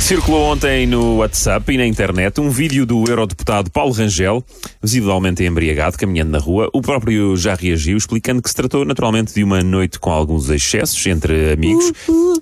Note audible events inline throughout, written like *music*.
Circulou ontem no WhatsApp e na internet um vídeo do eurodeputado Paulo Rangel, visivelmente embriagado, caminhando na rua. O próprio já reagiu, explicando que se tratou naturalmente de uma noite com alguns excessos entre amigos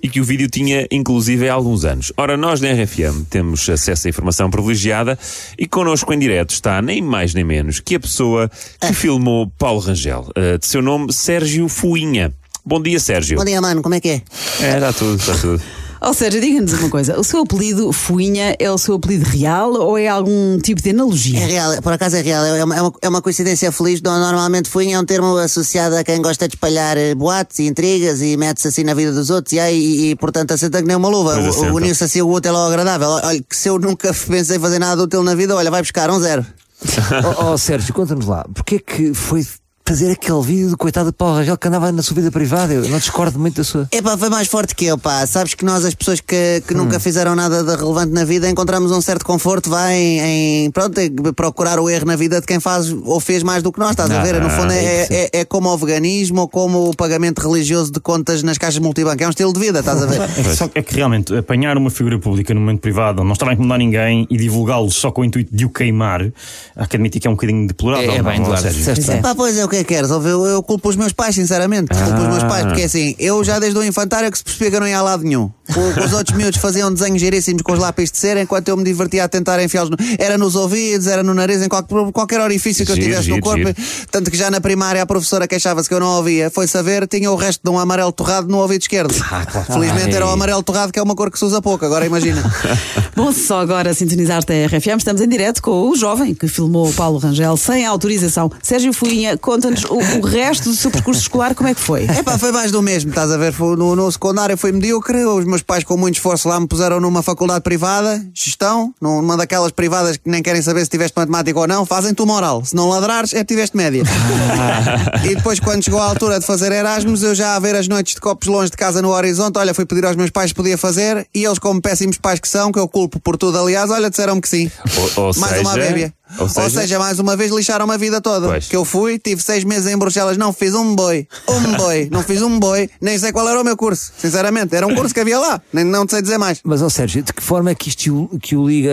e que o vídeo tinha inclusive há alguns anos. Ora, nós na RFM temos acesso à informação privilegiada e connosco em direto está nem mais nem menos que a pessoa que filmou Paulo Rangel, eh, de seu nome Sérgio Fuinha. Bom dia, Sérgio. Bom dia, mano, como é que é? É, está tudo, está tudo. Ou seja, diga-nos uma coisa: o seu apelido Fuinha é o seu apelido real ou é algum tipo de analogia? É real, por acaso é real, é uma, é uma, é uma coincidência feliz. Normalmente fuinha é um termo associado a quem gosta de espalhar eh, boatos e intrigas e mete-se assim na vida dos outros e, aí, e, e, portanto assenta que nem uma luva. O-. Unir-se assim o útil ao agradável. Olha, que se eu nunca *laughs* pensei fazer nada útil na vida, olha, vai buscar um zero. *laughs* Ó oh, Sérgio, conta-nos lá, porque é que foi fazer aquele vídeo do coitado de Paulo Rangel que andava na sua vida privada? Eu não discordo muito da sua. Epá, foi mais forte que eu, pá. Sabes que nós, as pessoas que, que nunca fizeram nada de relevante na vida, encontramos um certo conforto, vai em, em, pronto, em procurar o erro na vida de quem faz ou fez mais do que nós, estás a ver? No fundo, é, é, é como o veganismo ou como o pagamento religioso de contas nas caixas multibanco. É um estilo de vida, estás a ver? *laughs* É que, só, é que realmente apanhar uma figura pública no momento privado, onde não está a incomodar ninguém e divulgá-lo só com o intuito de o queimar, há que admitir que é um bocadinho deplorável. É, é não bem, bem. Pá, pois é, o que é que queres? Eu, eu culpo os meus pais, sinceramente. Culpo os meus pais, porque assim, eu já desde o infantário que se percebia que eu não ia a lado nenhum. O- Os outros miúdos faziam desenhos giríssimos com os lápis de cera, enquanto eu me divertia a tentar enfiá-los. No... Era nos ouvidos, era no nariz, em qualquer, qualquer orifício que eu Giro, tivesse no giro, corpo. giro. Tanto que já na primária a professora queixava-se que eu não ouvia. Foi saber, tinha o resto de um amarelo torrado no ouvido esquerdo. *laughs* Felizmente era o amarelo torrado, que é uma cor que se usa pouco, agora imagina. *laughs* Bom, se só agora sintonizaste a RFM, estamos em direto com o jovem que filmou o Paulo Rangel sem autorização. Sérgio Fuinha, conta-nos o, o resto do seu percurso escolar, como é que foi? Epá, foi mais do mesmo, estás a ver? No, no secundário foi medíocre, os meus pais com muito esforço lá me puseram numa faculdade privada, gestão, numa daquelas privadas que nem querem saber se tiveste matemática ou não, fazem-te o moral. Se não ladrares, é que tiveste média. *laughs* e depois, quando chegou a altura de fazer Erasmus, eu já a ver as noites de copos longe de casa no horizonte, olha, fui pedir aos meus pais se podia fazer, e eles, como péssimos pais que são, que eu culpo por tudo, aliás, olha, disseram-me que sim. Ou- ou mais uma seja- bébia. Ou seja- mais uma vez lixaram a vida toda. Pois. Que eu fui, tive seis meses em Bruxelas, não fiz um boi. Um *laughs* boi. não fiz um boi. Nem sei qual era o meu curso. Sinceramente, era um curso que havia lá. Nem, não te sei dizer mais. Mas, ó Sérgio, de que forma é que isto o- que o liga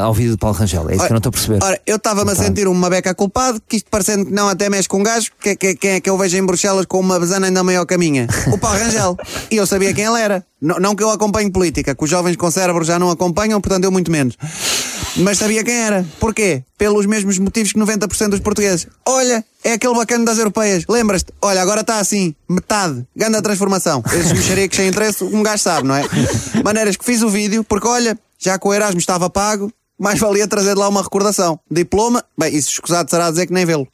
ah, ao vídeo de Paulo Rangel? É isso que eu não estou a perceber. Ora, eu estava-me a sentir uma beca culpado, que isto parecendo que não até mexe com um gajo, que, que, quem é que eu vejo em Bruxelas com uma besana ainda maior que a minha? O Paulo Rangel. E eu sabia quem ele era. Não, não que eu acompanhe política, que os jovens com cérebro já não acompanham, portanto eu muito menos. Mas sabia quem era. Porquê? Pelos mesmos motivos que 90% dos portugueses. Olha, é aquele bacana das europeias. Lembras-te? Olha, agora está assim. Metade. Ganda transformação. Esses *laughs* mexericos sem interesse, um gajo sabe, não é? Maneiras que fiz o vídeo, porque olha, já que o Erasmus estava pago, mais valia trazer de lá uma recordação. Diploma, bem, isso escusado será dizer que nem vê-lo.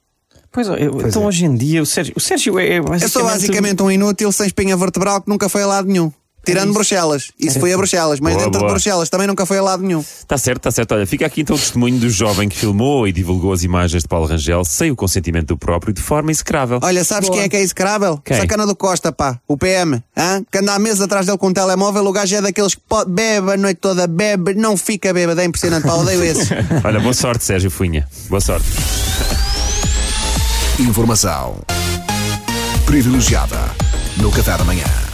Pois, eu- então hoje em dia o Sérgio, o Sérgio é, é basicamente... Eu sou basicamente um inútil sem espinha vertebral que nunca foi a lado nenhum. Tirando Bruxelas. Isso foi a Bruxelas, mas Boa, dentro boa. de Bruxelas também nunca foi a lado nenhum. Está certo, está certo. Olha, fica aqui então o testemunho do jovem que filmou e divulgou as imagens de Paulo Rangel sem o consentimento do próprio de forma execrável. Olha, sabes quem é que é execrável? Quem? Sacana do Costa, pá. O PM. Hã? Que anda à mesa atrás dele com um telemóvel. O gajo é daqueles que pode, bebe a noite toda, bebe, não fica bêbado. É impressionante, pá. Odeio *laughs* esse. Olha, boa sorte, Sérgio Funha. Boa sorte. Informação privilegiada no Café da Manhã.